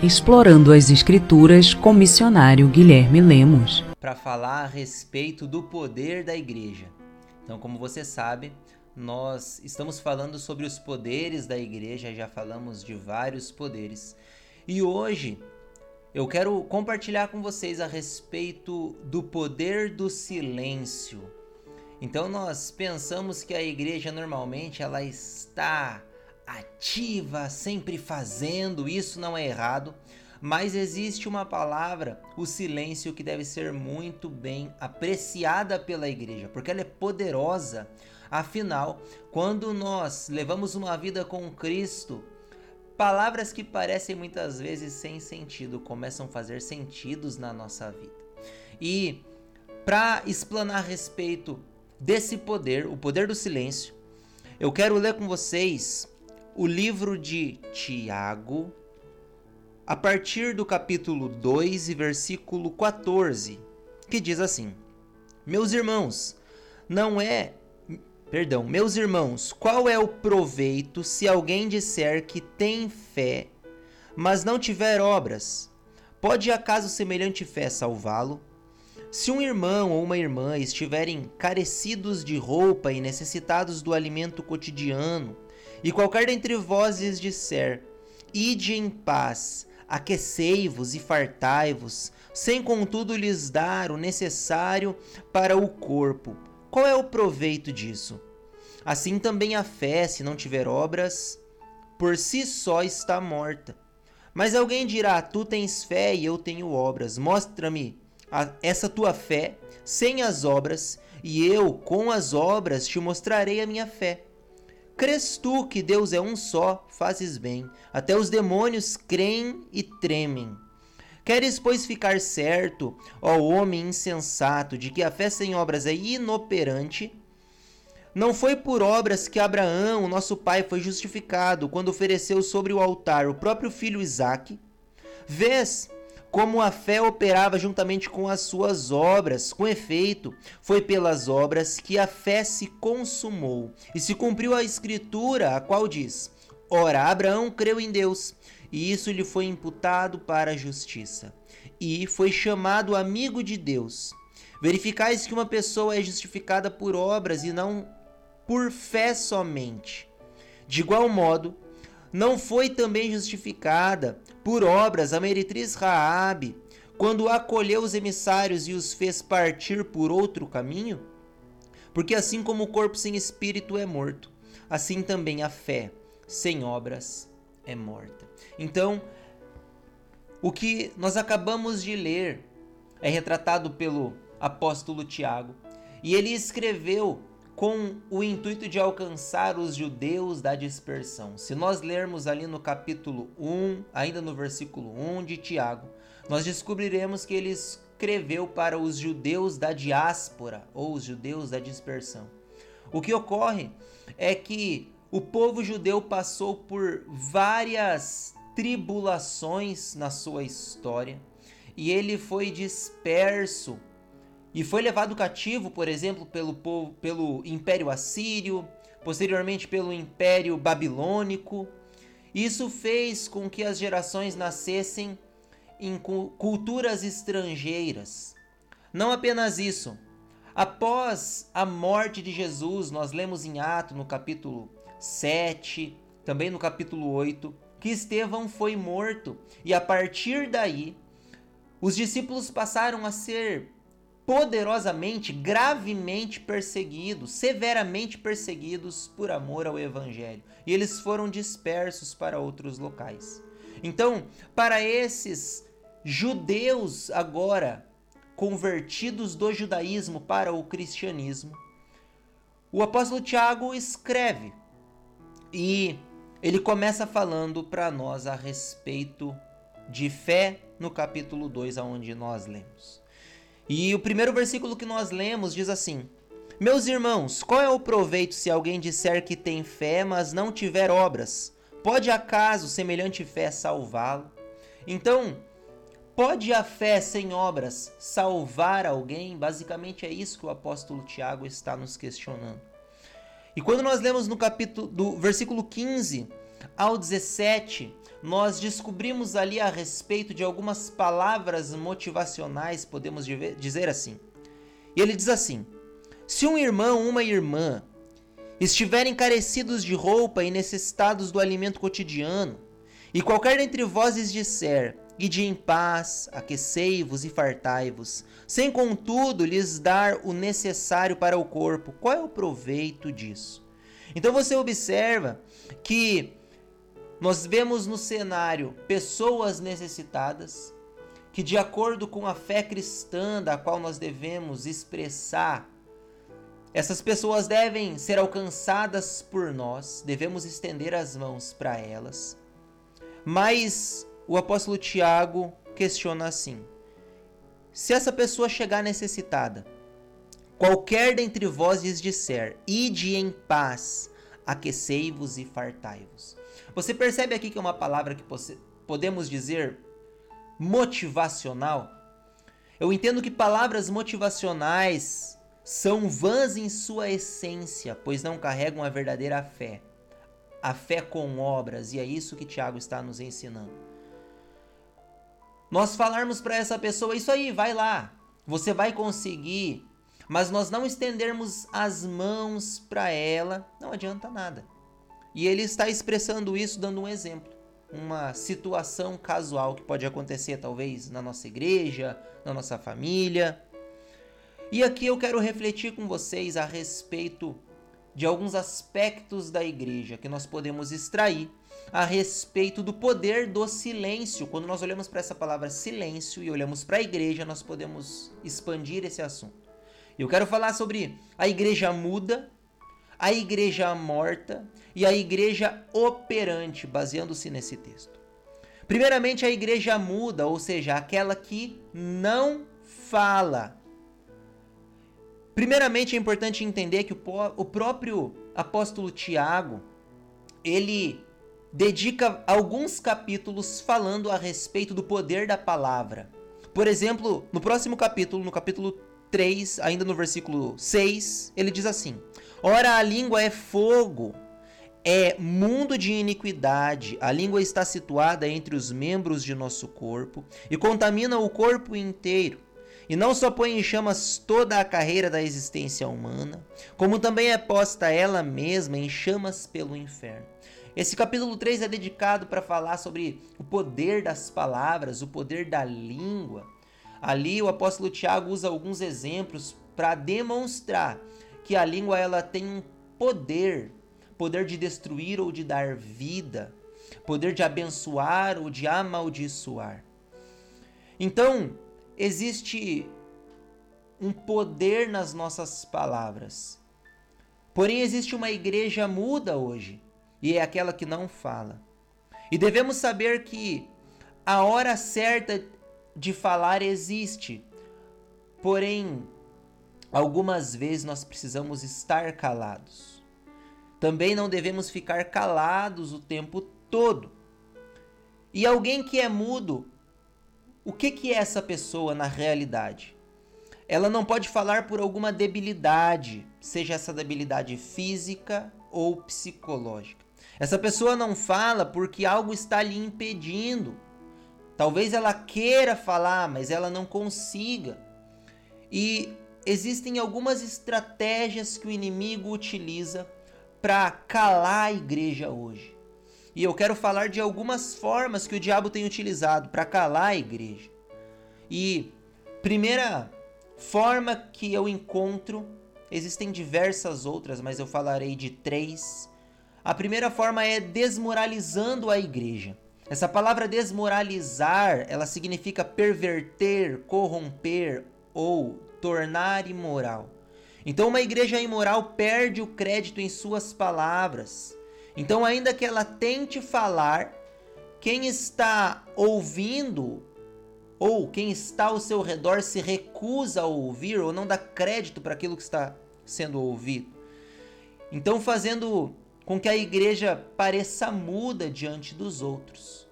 Explorando as Escrituras com missionário Guilherme Lemos. Para falar a respeito do poder da igreja. Então, como você sabe, nós estamos falando sobre os poderes da igreja, já falamos de vários poderes. E hoje eu quero compartilhar com vocês a respeito do poder do silêncio. Então nós pensamos que a igreja normalmente ela está ativa, sempre fazendo, isso não é errado, mas existe uma palavra, o silêncio, que deve ser muito bem apreciada pela igreja, porque ela é poderosa. Afinal, quando nós levamos uma vida com Cristo, palavras que parecem muitas vezes sem sentido começam a fazer sentidos na nossa vida. E para explanar a respeito desse poder, o poder do silêncio, eu quero ler com vocês o livro de Tiago, a partir do capítulo 2 e versículo 14, que diz assim: Meus irmãos, não é. Perdão, meus irmãos, qual é o proveito se alguém disser que tem fé, mas não tiver obras? Pode acaso semelhante fé salvá-lo? Se um irmão ou uma irmã estiverem carecidos de roupa e necessitados do alimento cotidiano, e qualquer dentre vós disser: Ide em paz, aquecei-vos e fartai-vos, sem contudo lhes dar o necessário para o corpo, qual é o proveito disso? Assim também a fé, se não tiver obras, por si só está morta. Mas alguém dirá: Tu tens fé e eu tenho obras. Mostra-me essa tua fé sem as obras, e eu, com as obras, te mostrarei a minha fé. Crês tu que Deus é um só, fazes bem. Até os demônios creem e tremem. Queres, pois, ficar certo, ó homem insensato, de que a fé sem obras é inoperante? Não foi por obras que Abraão, nosso pai, foi justificado quando ofereceu sobre o altar o próprio filho Isaque? Vês como a fé operava juntamente com as suas obras. Com efeito, foi pelas obras que a fé se consumou e se cumpriu a escritura, a qual diz: Ora, Abraão creu em Deus, e isso lhe foi imputado para a justiça, e foi chamado amigo de Deus. Verificais que uma pessoa é justificada por obras e não por fé somente. De igual modo, não foi também justificada por obras a meretriz Raabe, quando acolheu os emissários e os fez partir por outro caminho? Porque assim como o corpo sem espírito é morto, assim também a fé sem obras é morta. Então, o que nós acabamos de ler é retratado pelo apóstolo Tiago, e ele escreveu com o intuito de alcançar os judeus da dispersão. Se nós lermos ali no capítulo 1, ainda no versículo 1 de Tiago, nós descobriremos que ele escreveu para os judeus da diáspora ou os judeus da dispersão. O que ocorre é que o povo judeu passou por várias tribulações na sua história e ele foi disperso e foi levado cativo, por exemplo, pelo, povo, pelo Império Assírio, posteriormente pelo Império Babilônico. Isso fez com que as gerações nascessem em culturas estrangeiras. Não apenas isso. Após a morte de Jesus, nós lemos em Atos, no capítulo 7, também no capítulo 8, que Estevão foi morto. E a partir daí, os discípulos passaram a ser poderosamente, gravemente perseguidos, severamente perseguidos por amor ao Evangelho. E eles foram dispersos para outros locais. Então, para esses judeus agora convertidos do judaísmo para o cristianismo, o apóstolo Tiago escreve e ele começa falando para nós a respeito de fé no capítulo 2, aonde nós lemos. E o primeiro versículo que nós lemos diz assim: Meus irmãos, qual é o proveito se alguém disser que tem fé, mas não tiver obras? Pode acaso semelhante fé salvá-lo? Então, pode a fé sem obras salvar alguém? Basicamente é isso que o apóstolo Tiago está nos questionando. E quando nós lemos no capítulo do versículo 15, ao 17, nós descobrimos ali a respeito de algumas palavras motivacionais, podemos dizer assim. E ele diz assim: Se um irmão ou uma irmã estiverem carecidos de roupa e necessitados do alimento cotidiano, e qualquer dentre vós disser: Ide em paz, aquecei-vos e fartai-vos, sem contudo lhes dar o necessário para o corpo, qual é o proveito disso? Então você observa que nós vemos no cenário pessoas necessitadas que, de acordo com a fé cristã da qual nós devemos expressar, essas pessoas devem ser alcançadas por nós, devemos estender as mãos para elas. Mas o apóstolo Tiago questiona assim: se essa pessoa chegar necessitada, qualquer dentre vós lhes disser, ide em paz, aquecei-vos e fartai-vos. Você percebe aqui que é uma palavra que podemos dizer motivacional? Eu entendo que palavras motivacionais são vãs em sua essência, pois não carregam a verdadeira fé. A fé com obras, e é isso que Tiago está nos ensinando. Nós falarmos para essa pessoa, isso aí, vai lá, você vai conseguir, mas nós não estendermos as mãos para ela, não adianta nada. E ele está expressando isso dando um exemplo, uma situação casual que pode acontecer talvez na nossa igreja, na nossa família. E aqui eu quero refletir com vocês a respeito de alguns aspectos da igreja que nós podemos extrair a respeito do poder do silêncio. Quando nós olhamos para essa palavra silêncio e olhamos para a igreja, nós podemos expandir esse assunto. Eu quero falar sobre a igreja muda, a igreja morta e a igreja operante, baseando-se nesse texto. Primeiramente, a igreja muda, ou seja, aquela que não fala. Primeiramente, é importante entender que o próprio apóstolo Tiago, ele dedica alguns capítulos falando a respeito do poder da palavra. Por exemplo, no próximo capítulo, no capítulo 3, ainda no versículo 6, ele diz assim: Ora, a língua é fogo, é mundo de iniquidade. A língua está situada entre os membros de nosso corpo e contamina o corpo inteiro. E não só põe em chamas toda a carreira da existência humana, como também é posta ela mesma em chamas pelo inferno. Esse capítulo 3 é dedicado para falar sobre o poder das palavras, o poder da língua. Ali o apóstolo Tiago usa alguns exemplos para demonstrar que a língua ela tem um poder, poder de destruir ou de dar vida, poder de abençoar ou de amaldiçoar. Então, existe um poder nas nossas palavras. Porém, existe uma igreja muda hoje, e é aquela que não fala. E devemos saber que a hora certa de falar existe, porém Algumas vezes nós precisamos estar calados. Também não devemos ficar calados o tempo todo. E alguém que é mudo, o que, que é essa pessoa na realidade? Ela não pode falar por alguma debilidade, seja essa debilidade física ou psicológica. Essa pessoa não fala porque algo está lhe impedindo. Talvez ela queira falar, mas ela não consiga. E existem algumas estratégias que o inimigo utiliza para calar a igreja hoje. E eu quero falar de algumas formas que o diabo tem utilizado para calar a igreja. E primeira forma que eu encontro, existem diversas outras, mas eu falarei de três. A primeira forma é desmoralizando a igreja. Essa palavra desmoralizar, ela significa perverter, corromper ou tornar imoral. Então, uma igreja imoral perde o crédito em suas palavras. Então, ainda que ela tente falar, quem está ouvindo ou quem está ao seu redor se recusa a ouvir ou não dá crédito para aquilo que está sendo ouvido. Então, fazendo com que a igreja pareça muda diante dos outros.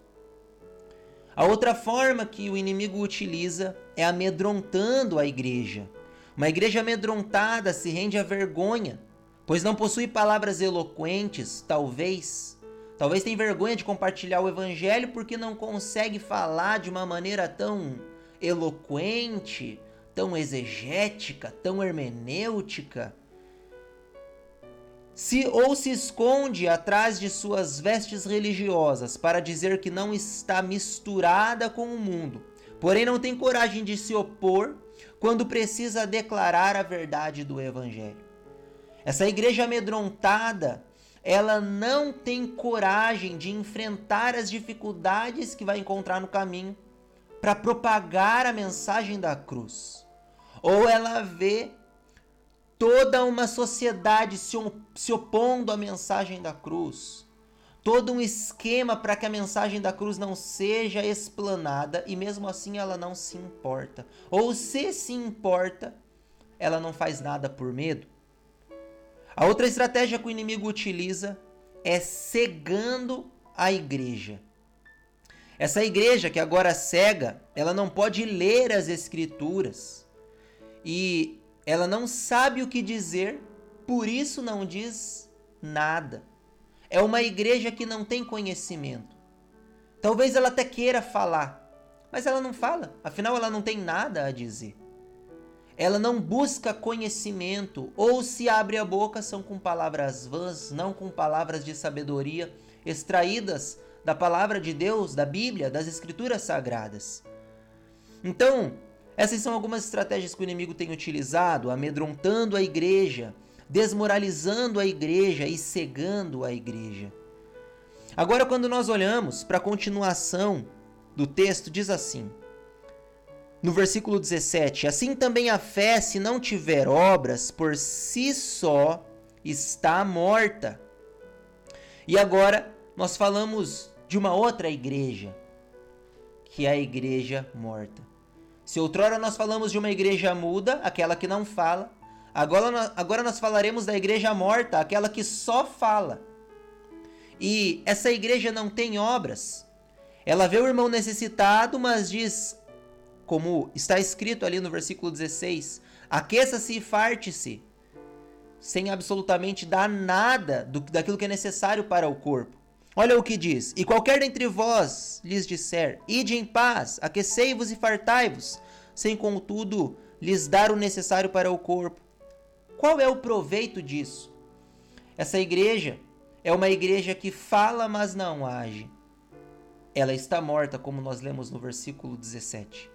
A outra forma que o inimigo utiliza é amedrontando a igreja. Uma igreja amedrontada se rende à vergonha, pois não possui palavras eloquentes, talvez, Talvez tem vergonha de compartilhar o evangelho porque não consegue falar de uma maneira tão eloquente, tão exegética, tão hermenêutica. Se ou se esconde atrás de suas vestes religiosas para dizer que não está misturada com o mundo, porém não tem coragem de se opor quando precisa declarar a verdade do evangelho. Essa igreja amedrontada ela não tem coragem de enfrentar as dificuldades que vai encontrar no caminho para propagar a mensagem da cruz. Ou ela vê toda uma sociedade se, se opondo à mensagem da cruz. Todo um esquema para que a mensagem da cruz não seja explanada e mesmo assim ela não se importa. Ou se se importa, ela não faz nada por medo. A outra estratégia que o inimigo utiliza é cegando a igreja. Essa igreja que agora cega, ela não pode ler as escrituras e ela não sabe o que dizer, por isso não diz nada. É uma igreja que não tem conhecimento. Talvez ela até queira falar, mas ela não fala, afinal ela não tem nada a dizer ela não busca conhecimento, ou se abre a boca são com palavras vãs, não com palavras de sabedoria extraídas da palavra de Deus, da Bíblia, das Escrituras Sagradas. Então, essas são algumas estratégias que o inimigo tem utilizado, amedrontando a igreja, desmoralizando a igreja e cegando a igreja. Agora, quando nós olhamos para a continuação do texto, diz assim: no versículo 17: Assim também a fé, se não tiver obras, por si só está morta. E agora nós falamos de uma outra igreja, que é a igreja morta. Se outrora nós falamos de uma igreja muda, aquela que não fala, agora, agora nós falaremos da igreja morta, aquela que só fala. E essa igreja não tem obras. Ela vê o irmão necessitado, mas diz: como está escrito ali no versículo 16: aqueça-se e farte-se, sem absolutamente dar nada do, daquilo que é necessário para o corpo. Olha o que diz: E qualquer dentre vós lhes disser, ide em paz, aquecei-vos e fartai-vos, sem contudo lhes dar o necessário para o corpo. Qual é o proveito disso? Essa igreja é uma igreja que fala, mas não age. Ela está morta, como nós lemos no versículo 17.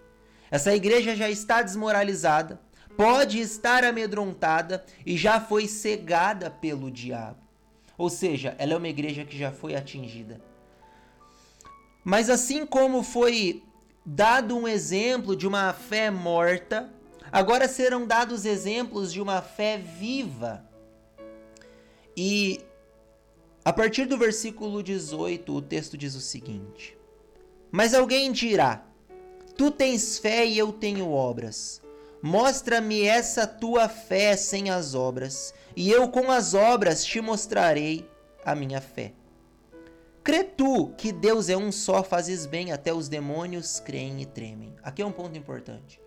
Essa igreja já está desmoralizada, pode estar amedrontada e já foi cegada pelo diabo. Ou seja, ela é uma igreja que já foi atingida. Mas assim como foi dado um exemplo de uma fé morta, agora serão dados exemplos de uma fé viva. E a partir do versículo 18, o texto diz o seguinte: Mas alguém dirá: Tu tens fé e eu tenho obras. Mostra-me essa tua fé sem as obras, e eu com as obras te mostrarei a minha fé. Crê tu que Deus é um só, fazes bem, até os demônios creem e tremem. Aqui é um ponto importante.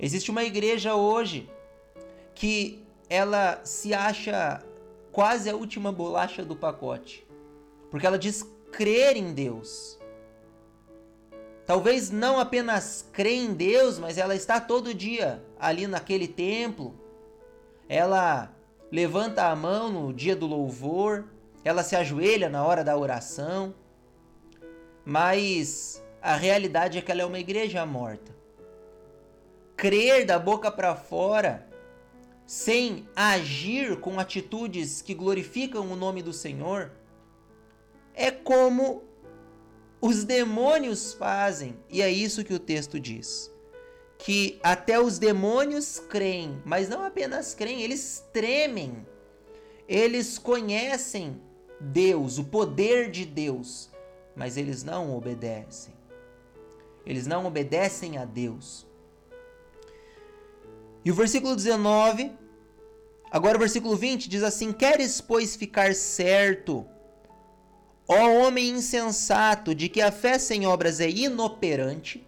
Existe uma igreja hoje que ela se acha quase a última bolacha do pacote, porque ela diz crer em Deus, Talvez não apenas crê em Deus, mas ela está todo dia ali naquele templo. Ela levanta a mão no dia do louvor, ela se ajoelha na hora da oração. Mas a realidade é que ela é uma igreja morta. Crer da boca para fora, sem agir com atitudes que glorificam o nome do Senhor, é como os demônios fazem. E é isso que o texto diz. Que até os demônios creem, mas não apenas creem, eles tremem. Eles conhecem Deus, o poder de Deus, mas eles não obedecem. Eles não obedecem a Deus. E o versículo 19, agora o versículo 20 diz assim: Queres, pois, ficar certo Ó homem insensato, de que a fé sem obras é inoperante.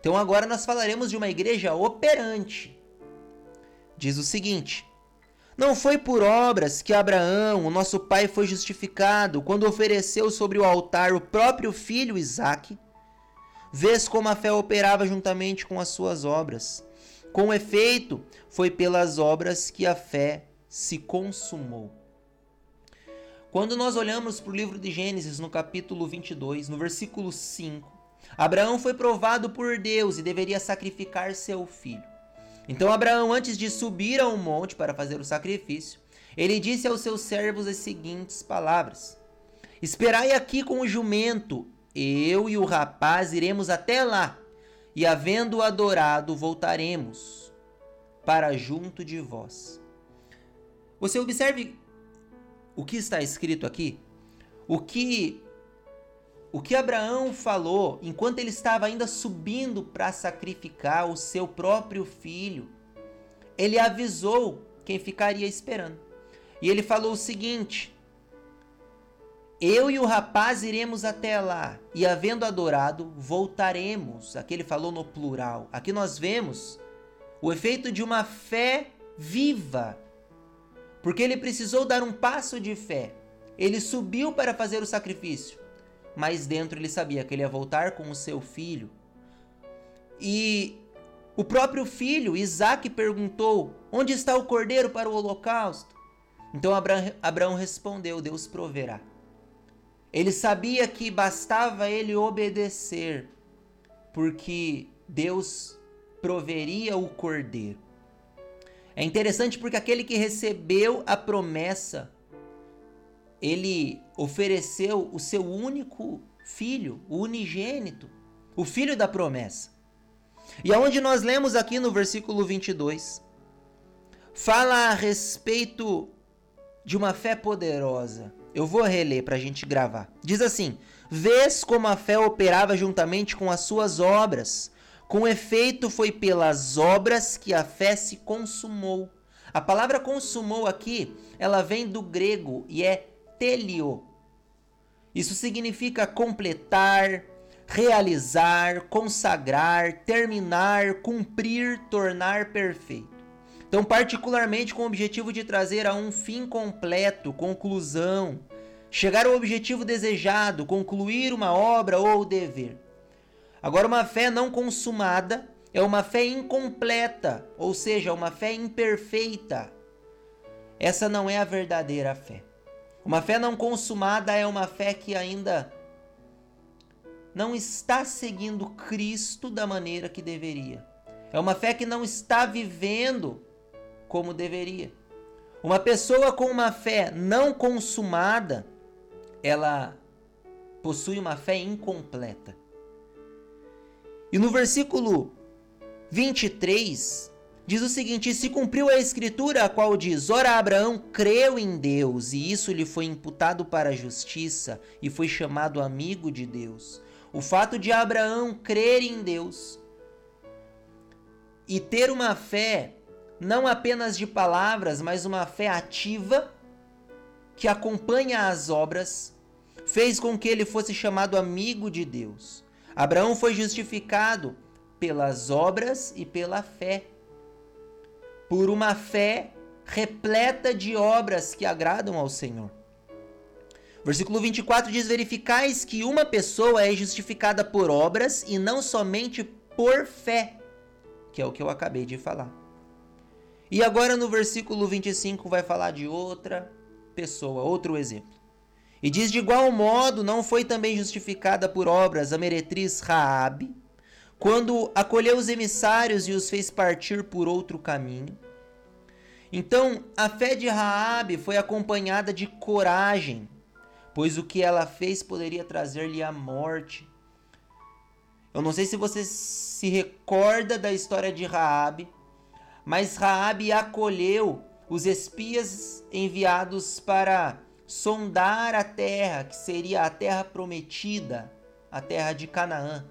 Então agora nós falaremos de uma igreja operante. Diz o seguinte: Não foi por obras que Abraão, o nosso pai, foi justificado quando ofereceu sobre o altar o próprio filho Isaque? Vês como a fé operava juntamente com as suas obras. Com efeito, foi pelas obras que a fé se consumou. Quando nós olhamos para o livro de Gênesis, no capítulo 22, no versículo 5, Abraão foi provado por Deus e deveria sacrificar seu filho. Então Abraão, antes de subir ao monte para fazer o sacrifício, ele disse aos seus servos as seguintes palavras: Esperai aqui com o jumento, eu e o rapaz iremos até lá, e havendo adorado, voltaremos para junto de vós. Você observe o que está escrito aqui? O que o que Abraão falou enquanto ele estava ainda subindo para sacrificar o seu próprio filho, ele avisou quem ficaria esperando. E ele falou o seguinte: Eu e o rapaz iremos até lá, e havendo adorado, voltaremos. Aqui ele falou no plural. Aqui nós vemos o efeito de uma fé viva. Porque ele precisou dar um passo de fé. Ele subiu para fazer o sacrifício mas dentro ele sabia que ele ia voltar com o seu filho. E o próprio filho, Isaac, perguntou: Onde está o cordeiro para o holocausto? Então Abraão respondeu: Deus proverá. Ele sabia que bastava ele obedecer, porque Deus proveria o cordeiro. É interessante porque aquele que recebeu a promessa ele ofereceu o seu único filho, o unigênito, o filho da promessa. E aonde nós lemos aqui no versículo 22, fala a respeito de uma fé poderosa. Eu vou reler para a gente gravar. Diz assim: Vês como a fé operava juntamente com as suas obras. Com efeito, foi pelas obras que a fé se consumou. A palavra consumou aqui, ela vem do grego e é telio. Isso significa completar, realizar, consagrar, terminar, cumprir, tornar perfeito. Então, particularmente com o objetivo de trazer a um fim completo, conclusão, chegar ao objetivo desejado, concluir uma obra ou dever. Agora, uma fé não consumada é uma fé incompleta, ou seja, uma fé imperfeita. Essa não é a verdadeira fé. Uma fé não consumada é uma fé que ainda não está seguindo Cristo da maneira que deveria. É uma fé que não está vivendo como deveria. Uma pessoa com uma fé não consumada, ela possui uma fé incompleta. E no versículo 23, Diz o seguinte: se cumpriu a escritura, a qual diz: Ora, Abraão creu em Deus, e isso lhe foi imputado para a justiça, e foi chamado amigo de Deus. O fato de Abraão crer em Deus e ter uma fé, não apenas de palavras, mas uma fé ativa, que acompanha as obras, fez com que ele fosse chamado amigo de Deus. Abraão foi justificado pelas obras e pela fé por uma fé repleta de obras que agradam ao Senhor. Versículo 24 diz: Verificais que uma pessoa é justificada por obras e não somente por fé, que é o que eu acabei de falar. E agora no versículo 25 vai falar de outra pessoa, outro exemplo. E diz: De igual modo, não foi também justificada por obras a meretriz Raabe, quando acolheu os emissários e os fez partir por outro caminho. Então, a fé de Raabe foi acompanhada de coragem, pois o que ela fez poderia trazer-lhe a morte. Eu não sei se você se recorda da história de Raabe, mas Raabe acolheu os espias enviados para sondar a terra, que seria a terra prometida, a terra de Canaã.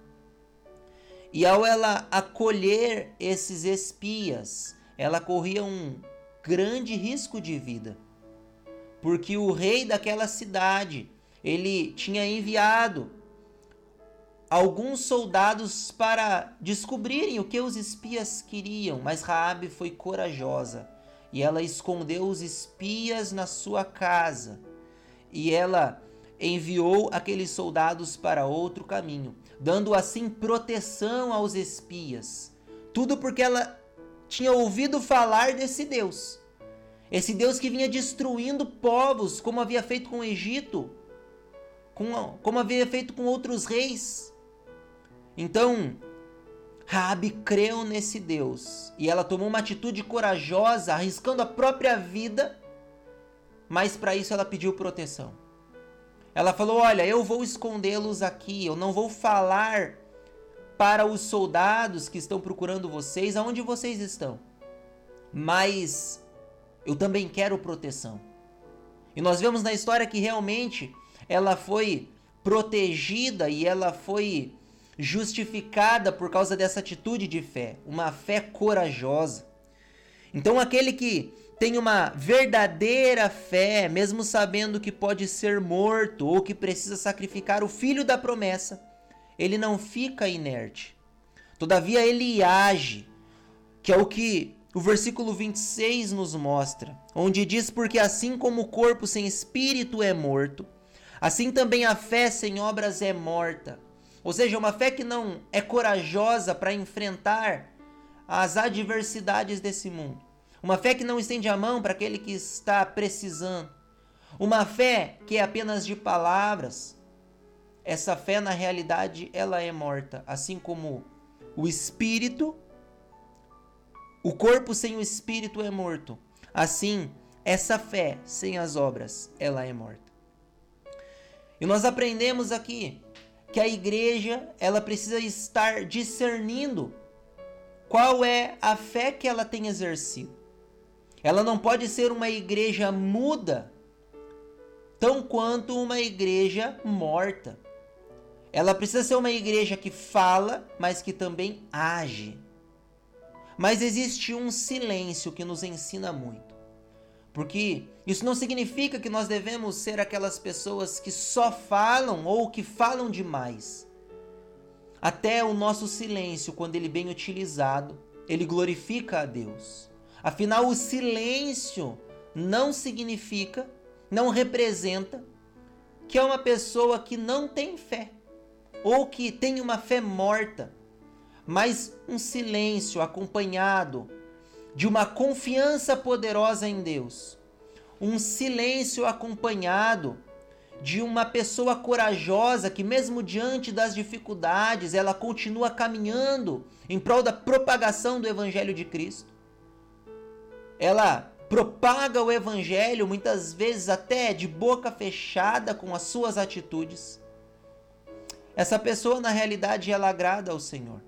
E ao ela acolher esses espias, ela corria um grande risco de vida. Porque o rei daquela cidade, ele tinha enviado alguns soldados para descobrirem o que os espias queriam, mas Raabe foi corajosa e ela escondeu os espias na sua casa. E ela enviou aqueles soldados para outro caminho, dando assim proteção aos espias. Tudo porque ela tinha ouvido falar desse Deus. Esse Deus que vinha destruindo povos, como havia feito com o Egito, como havia feito com outros reis. Então, Raabe creu nesse Deus e ela tomou uma atitude corajosa, arriscando a própria vida, mas para isso ela pediu proteção. Ela falou: "Olha, eu vou escondê-los aqui, eu não vou falar para os soldados que estão procurando vocês aonde vocês estão. Mas eu também quero proteção." E nós vemos na história que realmente ela foi protegida e ela foi justificada por causa dessa atitude de fé, uma fé corajosa. Então, aquele que tem uma verdadeira fé, mesmo sabendo que pode ser morto ou que precisa sacrificar o filho da promessa, ele não fica inerte. Todavia, ele age, que é o que o versículo 26 nos mostra, onde diz: Porque assim como o corpo sem espírito é morto, assim também a fé sem obras é morta. Ou seja, uma fé que não é corajosa para enfrentar as adversidades desse mundo. Uma fé que não estende a mão para aquele que está precisando. Uma fé que é apenas de palavras. Essa fé, na realidade, ela é morta. Assim como o espírito, o corpo sem o espírito é morto. Assim, essa fé sem as obras, ela é morta. E nós aprendemos aqui que a igreja ela precisa estar discernindo qual é a fé que ela tem exercido. Ela não pode ser uma igreja muda, tão quanto uma igreja morta. Ela precisa ser uma igreja que fala, mas que também age. Mas existe um silêncio que nos ensina muito. Porque isso não significa que nós devemos ser aquelas pessoas que só falam ou que falam demais. Até o nosso silêncio, quando ele é bem utilizado, ele glorifica a Deus. Afinal, o silêncio não significa, não representa que é uma pessoa que não tem fé ou que tem uma fé morta, mas um silêncio acompanhado de uma confiança poderosa em Deus, um silêncio acompanhado de uma pessoa corajosa que, mesmo diante das dificuldades, ela continua caminhando em prol da propagação do Evangelho de Cristo. Ela propaga o Evangelho, muitas vezes até de boca fechada com as suas atitudes. Essa pessoa, na realidade, ela agrada ao Senhor.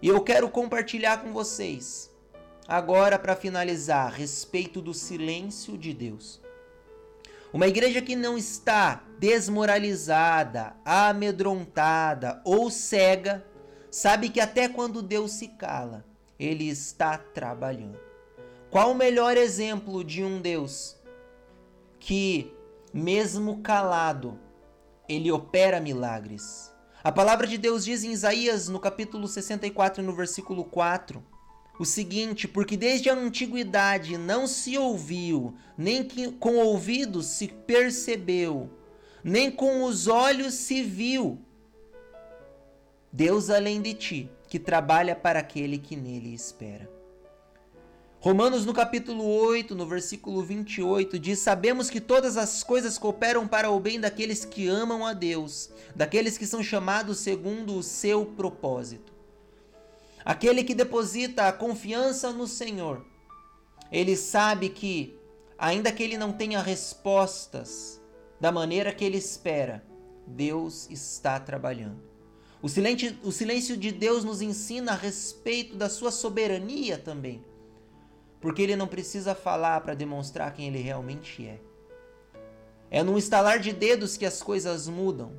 E eu quero compartilhar com vocês Agora, para finalizar, a respeito do silêncio de Deus. Uma igreja que não está desmoralizada, amedrontada ou cega, sabe que até quando Deus se cala, ele está trabalhando. Qual o melhor exemplo de um Deus que, mesmo calado, ele opera milagres? A palavra de Deus diz em Isaías, no capítulo 64, no versículo 4, o seguinte: porque desde a antiguidade não se ouviu, nem que com ouvidos se percebeu, nem com os olhos se viu. Deus além de ti, que trabalha para aquele que nele espera. Romanos no capítulo 8, no versículo 28, diz: Sabemos que todas as coisas cooperam para o bem daqueles que amam a Deus, daqueles que são chamados segundo o seu propósito. Aquele que deposita a confiança no Senhor, ele sabe que, ainda que ele não tenha respostas da maneira que ele espera, Deus está trabalhando. O silêncio, o silêncio de Deus nos ensina a respeito da sua soberania também, porque ele não precisa falar para demonstrar quem ele realmente é. É num estalar de dedos que as coisas mudam.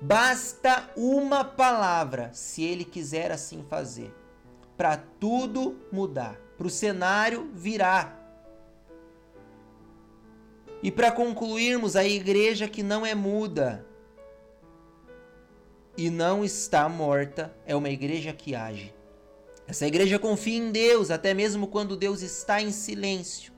Basta uma palavra, se ele quiser assim fazer, para tudo mudar, para o cenário virar. E para concluirmos, a igreja que não é muda e não está morta é uma igreja que age. Essa igreja confia em Deus, até mesmo quando Deus está em silêncio.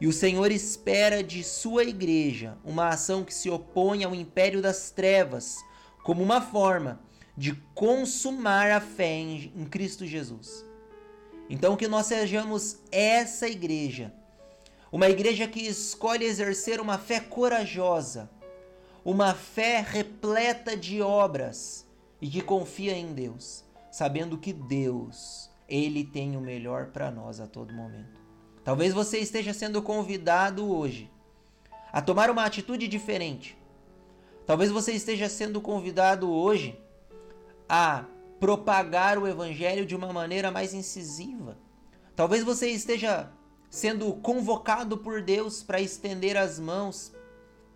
E o Senhor espera de sua igreja uma ação que se opõe ao império das trevas, como uma forma de consumar a fé em, Cristo Jesus. Então, que nós sejamos essa igreja, uma igreja que escolhe exercer uma fé corajosa, uma fé repleta de obras e que confia em Deus sabendo que Deus, ele tem o melhor para nós a todo momento. Talvez você esteja sendo convidado hoje a tomar uma atitude diferente. Talvez você esteja sendo convidado hoje a propagar o evangelho de uma maneira mais incisiva. Talvez você esteja sendo convocado por Deus para estender as mãos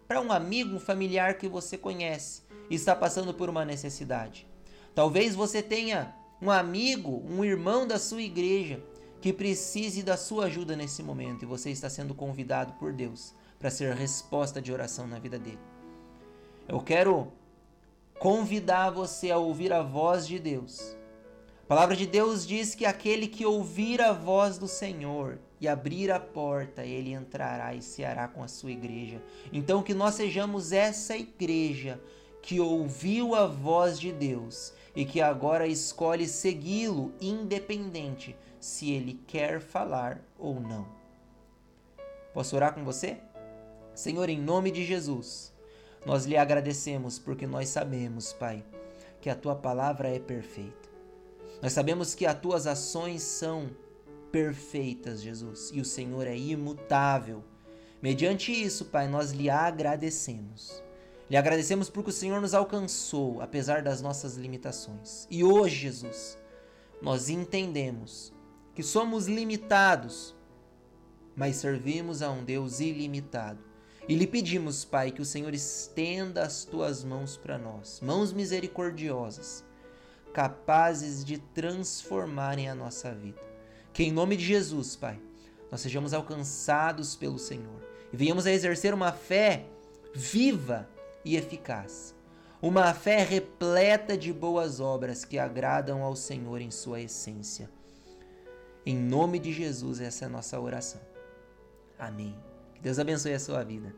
para um amigo, um familiar que você conhece e está passando por uma necessidade. Talvez você tenha um amigo, um irmão da sua igreja que precise da sua ajuda nesse momento e você está sendo convidado por Deus para ser resposta de oração na vida dele. Eu quero convidar você a ouvir a voz de Deus. A palavra de Deus diz que aquele que ouvir a voz do Senhor e abrir a porta, ele entrará e ceará com a sua igreja. Então que nós sejamos essa igreja que ouviu a voz de Deus e que agora escolhe segui-lo independente se ele quer falar ou não. Posso orar com você? Senhor, em nome de Jesus, nós lhe agradecemos porque nós sabemos, Pai, que a tua palavra é perfeita. Nós sabemos que as tuas ações são perfeitas, Jesus, e o Senhor é imutável. Mediante isso, Pai, nós lhe agradecemos. Lhe agradecemos porque o Senhor nos alcançou, apesar das nossas limitações. E hoje, Jesus, nós entendemos que somos limitados, mas servimos a um Deus ilimitado. E lhe pedimos, Pai, que o Senhor estenda as tuas mãos para nós, mãos misericordiosas, capazes de transformarem a nossa vida. Que em nome de Jesus, Pai, nós sejamos alcançados pelo Senhor e venhamos a exercer uma fé viva e eficaz. Uma fé repleta de boas obras que agradam ao Senhor em sua essência. Em nome de Jesus, essa é a nossa oração. Amém. Que Deus abençoe a sua vida.